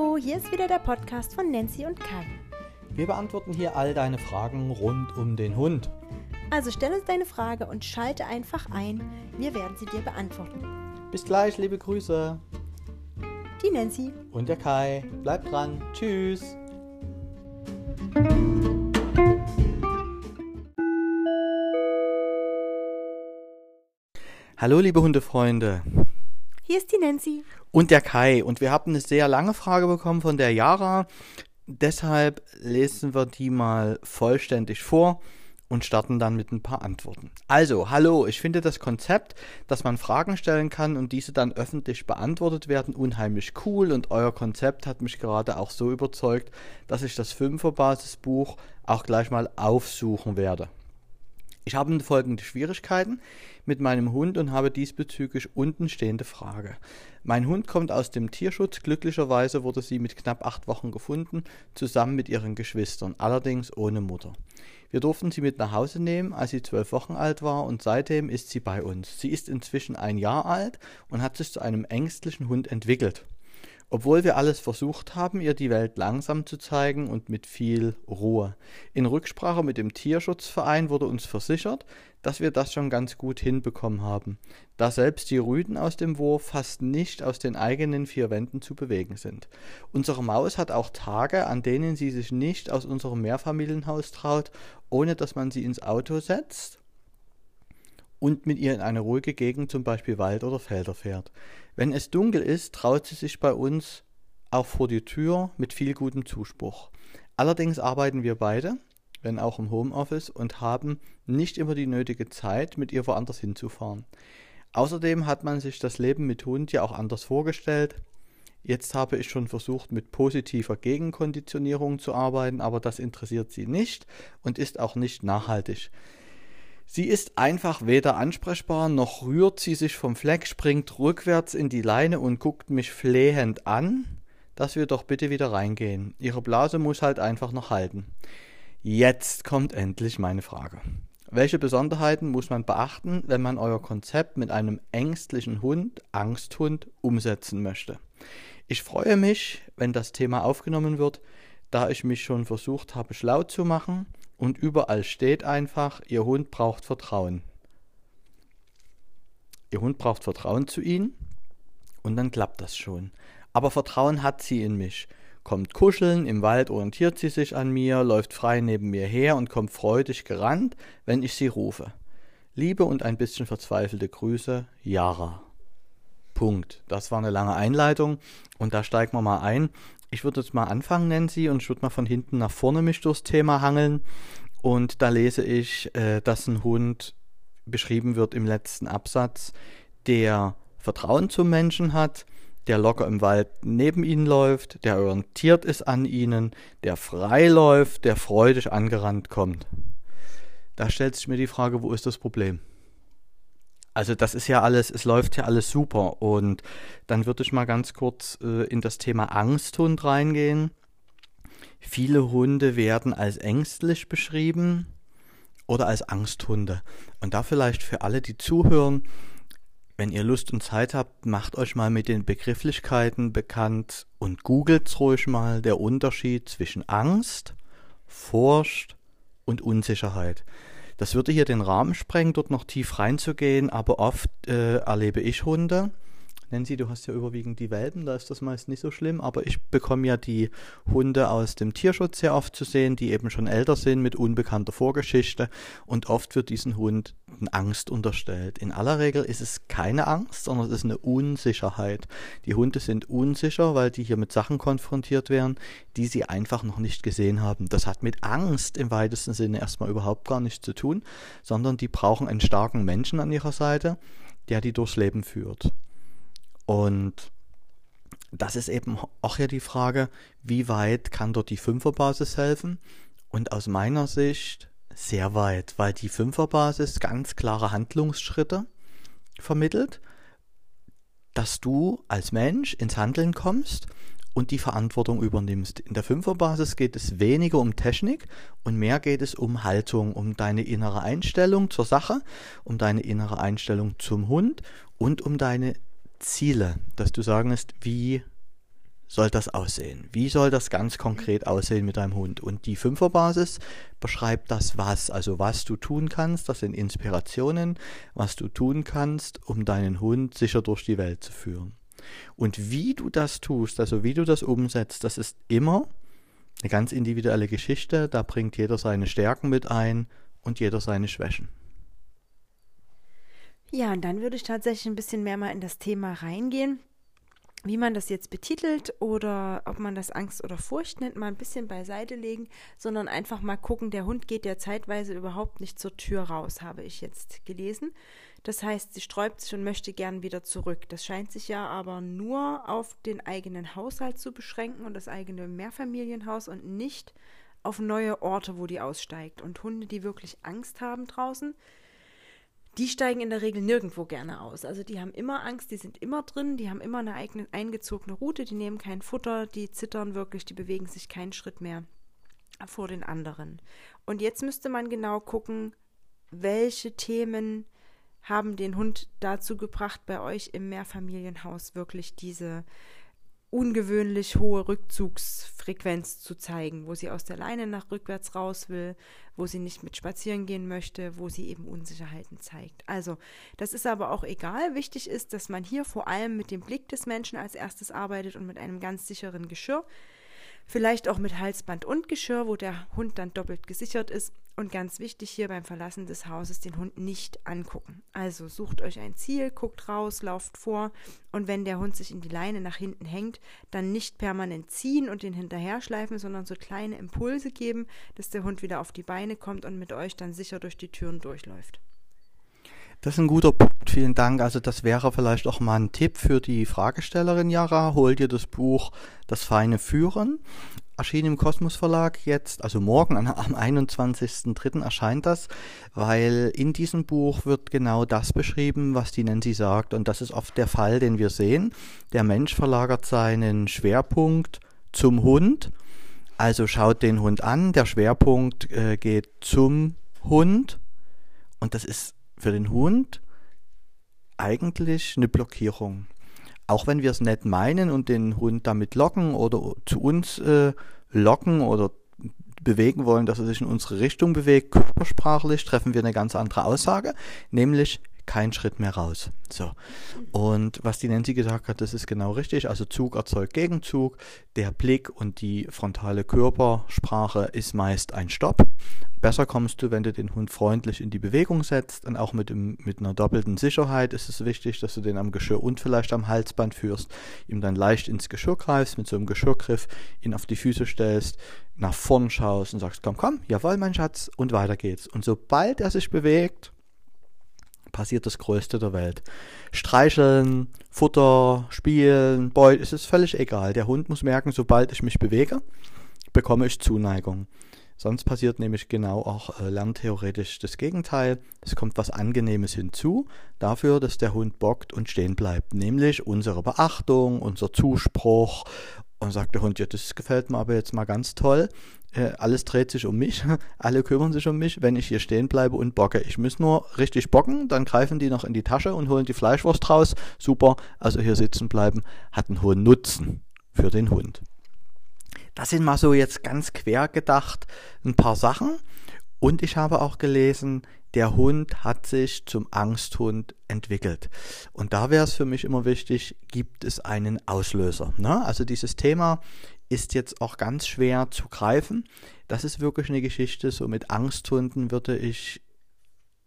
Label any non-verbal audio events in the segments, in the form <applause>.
Hallo, hier ist wieder der Podcast von Nancy und Kai. Wir beantworten hier all deine Fragen rund um den Hund. Also stell uns deine Frage und schalte einfach ein. Wir werden sie dir beantworten. Bis gleich, liebe Grüße. Die Nancy. Und der Kai. Bleibt dran. Tschüss. Hallo, liebe Hundefreunde. Hier ist die Nancy. Und der Kai. Und wir haben eine sehr lange Frage bekommen von der Yara. Deshalb lesen wir die mal vollständig vor und starten dann mit ein paar Antworten. Also, hallo, ich finde das Konzept, dass man Fragen stellen kann und diese dann öffentlich beantwortet werden, unheimlich cool und euer Konzept hat mich gerade auch so überzeugt, dass ich das Fünfer-Basisbuch auch gleich mal aufsuchen werde. Ich habe folgende Schwierigkeiten mit meinem Hund und habe diesbezüglich unten stehende Frage. Mein Hund kommt aus dem Tierschutz. Glücklicherweise wurde sie mit knapp acht Wochen gefunden, zusammen mit ihren Geschwistern, allerdings ohne Mutter. Wir durften sie mit nach Hause nehmen, als sie zwölf Wochen alt war und seitdem ist sie bei uns. Sie ist inzwischen ein Jahr alt und hat sich zu einem ängstlichen Hund entwickelt. Obwohl wir alles versucht haben, ihr die Welt langsam zu zeigen und mit viel Ruhe. In Rücksprache mit dem Tierschutzverein wurde uns versichert, dass wir das schon ganz gut hinbekommen haben, da selbst die Rüden aus dem Wurf fast nicht aus den eigenen vier Wänden zu bewegen sind. Unsere Maus hat auch Tage, an denen sie sich nicht aus unserem Mehrfamilienhaus traut, ohne dass man sie ins Auto setzt und mit ihr in eine ruhige Gegend, zum Beispiel Wald oder Felder fährt. Wenn es dunkel ist, traut sie sich bei uns auch vor die Tür mit viel gutem Zuspruch. Allerdings arbeiten wir beide, wenn auch im Homeoffice, und haben nicht immer die nötige Zeit, mit ihr woanders hinzufahren. Außerdem hat man sich das Leben mit Hund ja auch anders vorgestellt. Jetzt habe ich schon versucht, mit positiver Gegenkonditionierung zu arbeiten, aber das interessiert sie nicht und ist auch nicht nachhaltig. Sie ist einfach weder ansprechbar, noch rührt sie sich vom Fleck, springt rückwärts in die Leine und guckt mich flehend an, dass wir doch bitte wieder reingehen. Ihre Blase muss halt einfach noch halten. Jetzt kommt endlich meine Frage. Welche Besonderheiten muss man beachten, wenn man euer Konzept mit einem ängstlichen Hund, Angsthund, umsetzen möchte? Ich freue mich, wenn das Thema aufgenommen wird, da ich mich schon versucht habe, schlau zu machen und überall steht einfach, Ihr Hund braucht Vertrauen. Ihr Hund braucht Vertrauen zu Ihnen und dann klappt das schon. Aber Vertrauen hat sie in mich. Kommt kuscheln, im Wald orientiert sie sich an mir, läuft frei neben mir her und kommt freudig gerannt, wenn ich sie rufe. Liebe und ein bisschen verzweifelte Grüße, Yara. Punkt. Das war eine lange Einleitung und da steigen wir mal ein. Ich würde jetzt mal anfangen, Nancy, und ich würde mal von hinten nach vorne mich durchs Thema hangeln. Und da lese ich, äh, dass ein Hund beschrieben wird im letzten Absatz, der Vertrauen zum Menschen hat, der locker im Wald neben ihnen läuft, der orientiert ist an ihnen, der frei läuft, der freudig angerannt kommt. Da stellt sich mir die Frage, wo ist das Problem? Also das ist ja alles, es läuft ja alles super. Und dann würde ich mal ganz kurz äh, in das Thema Angsthund reingehen. Viele Hunde werden als ängstlich beschrieben oder als Angsthunde. Und da vielleicht für alle, die zuhören, wenn ihr Lust und Zeit habt, macht euch mal mit den Begrifflichkeiten bekannt und googelt ruhig mal der Unterschied zwischen Angst, Furcht und Unsicherheit. Das würde hier den Rahmen sprengen, dort noch tief reinzugehen, aber oft äh, erlebe ich Hunde, Nancy, du hast ja überwiegend die Welpen, da ist das meist nicht so schlimm, aber ich bekomme ja die Hunde aus dem Tierschutz sehr oft zu sehen, die eben schon älter sind mit unbekannter Vorgeschichte und oft wird diesen Hund Angst unterstellt. In aller Regel ist es keine Angst, sondern es ist eine Unsicherheit. Die Hunde sind unsicher, weil die hier mit Sachen konfrontiert werden, die sie einfach noch nicht gesehen haben. Das hat mit Angst im weitesten Sinne erstmal überhaupt gar nichts zu tun, sondern die brauchen einen starken Menschen an ihrer Seite, der die durchs Leben führt. Und das ist eben auch ja die Frage, wie weit kann dort die Fünferbasis helfen? Und aus meiner Sicht sehr weit, weil die Fünferbasis ganz klare Handlungsschritte vermittelt, dass du als Mensch ins Handeln kommst und die Verantwortung übernimmst. In der Fünferbasis geht es weniger um Technik und mehr geht es um Haltung, um deine innere Einstellung zur Sache, um deine innere Einstellung zum Hund und um deine Ziele, dass du sagen lässt, wie soll das aussehen? Wie soll das ganz konkret aussehen mit deinem Hund? Und die Fünferbasis beschreibt das Was, also was du tun kannst, das sind Inspirationen, was du tun kannst, um deinen Hund sicher durch die Welt zu führen. Und wie du das tust, also wie du das umsetzt, das ist immer eine ganz individuelle Geschichte, da bringt jeder seine Stärken mit ein und jeder seine Schwächen. Ja, und dann würde ich tatsächlich ein bisschen mehr mal in das Thema reingehen wie man das jetzt betitelt oder ob man das Angst oder Furcht nennt, mal ein bisschen beiseite legen, sondern einfach mal gucken, der Hund geht ja zeitweise überhaupt nicht zur Tür raus, habe ich jetzt gelesen. Das heißt, sie sträubt sich und möchte gern wieder zurück. Das scheint sich ja aber nur auf den eigenen Haushalt zu beschränken und das eigene Mehrfamilienhaus und nicht auf neue Orte, wo die aussteigt. Und Hunde, die wirklich Angst haben draußen, die steigen in der Regel nirgendwo gerne aus. Also die haben immer Angst, die sind immer drin, die haben immer eine eigene eingezogene Route, die nehmen kein Futter, die zittern wirklich, die bewegen sich keinen Schritt mehr vor den anderen. Und jetzt müsste man genau gucken, welche Themen haben den Hund dazu gebracht, bei euch im Mehrfamilienhaus wirklich diese ungewöhnlich hohe Rückzugsfrequenz zu zeigen, wo sie aus der Leine nach rückwärts raus will, wo sie nicht mit spazieren gehen möchte, wo sie eben Unsicherheiten zeigt. Also, das ist aber auch egal. Wichtig ist, dass man hier vor allem mit dem Blick des Menschen als erstes arbeitet und mit einem ganz sicheren Geschirr. Vielleicht auch mit Halsband und Geschirr, wo der Hund dann doppelt gesichert ist und ganz wichtig hier beim Verlassen des Hauses den Hund nicht angucken. Also sucht euch ein Ziel, guckt raus, lauft vor und wenn der Hund sich in die Leine nach hinten hängt, dann nicht permanent ziehen und den hinterher schleifen, sondern so kleine Impulse geben, dass der Hund wieder auf die Beine kommt und mit euch dann sicher durch die Türen durchläuft. Das ist ein guter Punkt, vielen Dank. Also das wäre vielleicht auch mal ein Tipp für die Fragestellerin Jara. Hol dir das Buch Das feine Führen erschien im Kosmos Verlag jetzt, also morgen am 21.03. erscheint das, weil in diesem Buch wird genau das beschrieben, was die Nancy sagt. Und das ist oft der Fall, den wir sehen. Der Mensch verlagert seinen Schwerpunkt zum Hund, also schaut den Hund an, der Schwerpunkt äh, geht zum Hund. Und das ist für den Hund eigentlich eine Blockierung. Auch wenn wir es nett meinen und den Hund damit locken oder zu uns äh, locken oder bewegen wollen, dass er sich in unsere Richtung bewegt, körpersprachlich treffen wir eine ganz andere Aussage, nämlich kein Schritt mehr raus. So. Und was die Nancy gesagt hat, das ist genau richtig. Also Zug erzeugt Gegenzug. Der Blick und die frontale Körpersprache ist meist ein Stopp. Besser kommst du, wenn du den Hund freundlich in die Bewegung setzt und auch mit, dem, mit einer doppelten Sicherheit ist es wichtig, dass du den am Geschirr und vielleicht am Halsband führst, ihm dann leicht ins Geschirr greifst, mit so einem Geschirrgriff ihn auf die Füße stellst, nach vorn schaust und sagst, komm, komm, jawohl, mein Schatz, und weiter geht's. Und sobald er sich bewegt, passiert das Größte der Welt. Streicheln, Futter, Spielen, Beut, es ist völlig egal. Der Hund muss merken, sobald ich mich bewege, bekomme ich Zuneigung. Sonst passiert nämlich genau auch äh, lerntheoretisch das Gegenteil. Es kommt was Angenehmes hinzu, dafür, dass der Hund bockt und stehen bleibt. Nämlich unsere Beachtung, unser Zuspruch. Und sagt der Hund, ja, das gefällt mir aber jetzt mal ganz toll. Äh, alles dreht sich um mich, <laughs> alle kümmern sich um mich, wenn ich hier stehen bleibe und bocke. Ich muss nur richtig bocken, dann greifen die noch in die Tasche und holen die Fleischwurst raus. Super, also hier sitzen bleiben hat einen hohen Nutzen für den Hund. Das sind mal so jetzt ganz quer gedacht ein paar Sachen. Und ich habe auch gelesen, der Hund hat sich zum Angsthund entwickelt. Und da wäre es für mich immer wichtig, gibt es einen Auslöser. Ne? Also dieses Thema ist jetzt auch ganz schwer zu greifen. Das ist wirklich eine Geschichte. So mit Angsthunden würde ich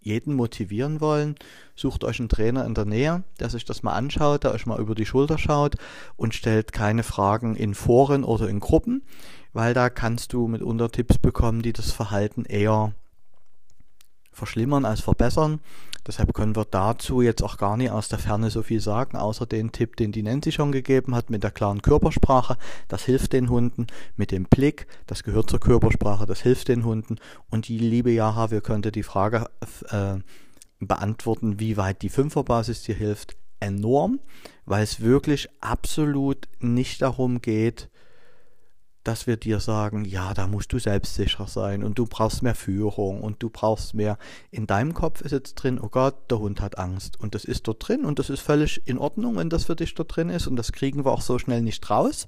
jeden motivieren wollen, sucht euch einen Trainer in der Nähe, der sich das mal anschaut, der euch mal über die Schulter schaut und stellt keine Fragen in Foren oder in Gruppen, weil da kannst du mitunter Tipps bekommen, die das Verhalten eher verschlimmern als verbessern. Deshalb können wir dazu jetzt auch gar nicht aus der Ferne so viel sagen, außer den Tipp, den die Nancy schon gegeben hat mit der klaren Körpersprache. Das hilft den Hunden. Mit dem Blick, das gehört zur Körpersprache, das hilft den Hunden. Und die liebe Jaha, wir könnte die Frage äh, beantworten, wie weit die Fünferbasis dir hilft. Enorm, weil es wirklich absolut nicht darum geht, dass wir dir sagen, ja, da musst du selbstsicher sein und du brauchst mehr Führung und du brauchst mehr. In deinem Kopf ist jetzt drin, oh Gott, der Hund hat Angst und das ist dort drin und das ist völlig in Ordnung, wenn das für dich dort drin ist und das kriegen wir auch so schnell nicht raus.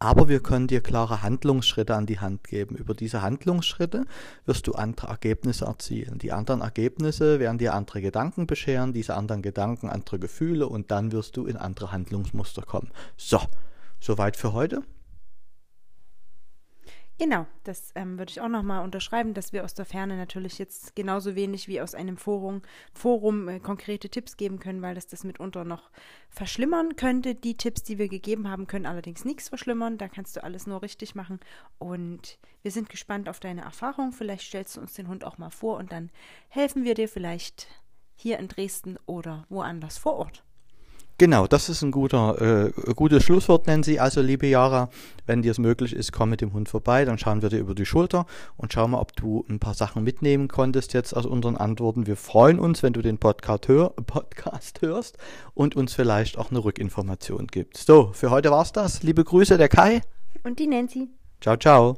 Aber wir können dir klare Handlungsschritte an die Hand geben. Über diese Handlungsschritte wirst du andere Ergebnisse erzielen. Die anderen Ergebnisse werden dir andere Gedanken bescheren, diese anderen Gedanken andere Gefühle und dann wirst du in andere Handlungsmuster kommen. So, soweit für heute. Genau, das ähm, würde ich auch nochmal unterschreiben, dass wir aus der Ferne natürlich jetzt genauso wenig wie aus einem Forum, Forum äh, konkrete Tipps geben können, weil das das mitunter noch verschlimmern könnte. Die Tipps, die wir gegeben haben, können allerdings nichts verschlimmern. Da kannst du alles nur richtig machen. Und wir sind gespannt auf deine Erfahrung. Vielleicht stellst du uns den Hund auch mal vor und dann helfen wir dir vielleicht hier in Dresden oder woanders vor Ort. Genau, das ist ein guter, äh, gutes Schlusswort, nennen Sie. Also, liebe Jara, wenn dir es möglich ist, komm mit dem Hund vorbei, dann schauen wir dir über die Schulter und schau mal, ob du ein paar Sachen mitnehmen konntest jetzt aus unseren Antworten. Wir freuen uns, wenn du den Podcast, hör, <laughs> Podcast hörst und uns vielleicht auch eine Rückinformation gibst. So, für heute war's das. Liebe Grüße, der Kai. Und die Nancy. Ciao, ciao.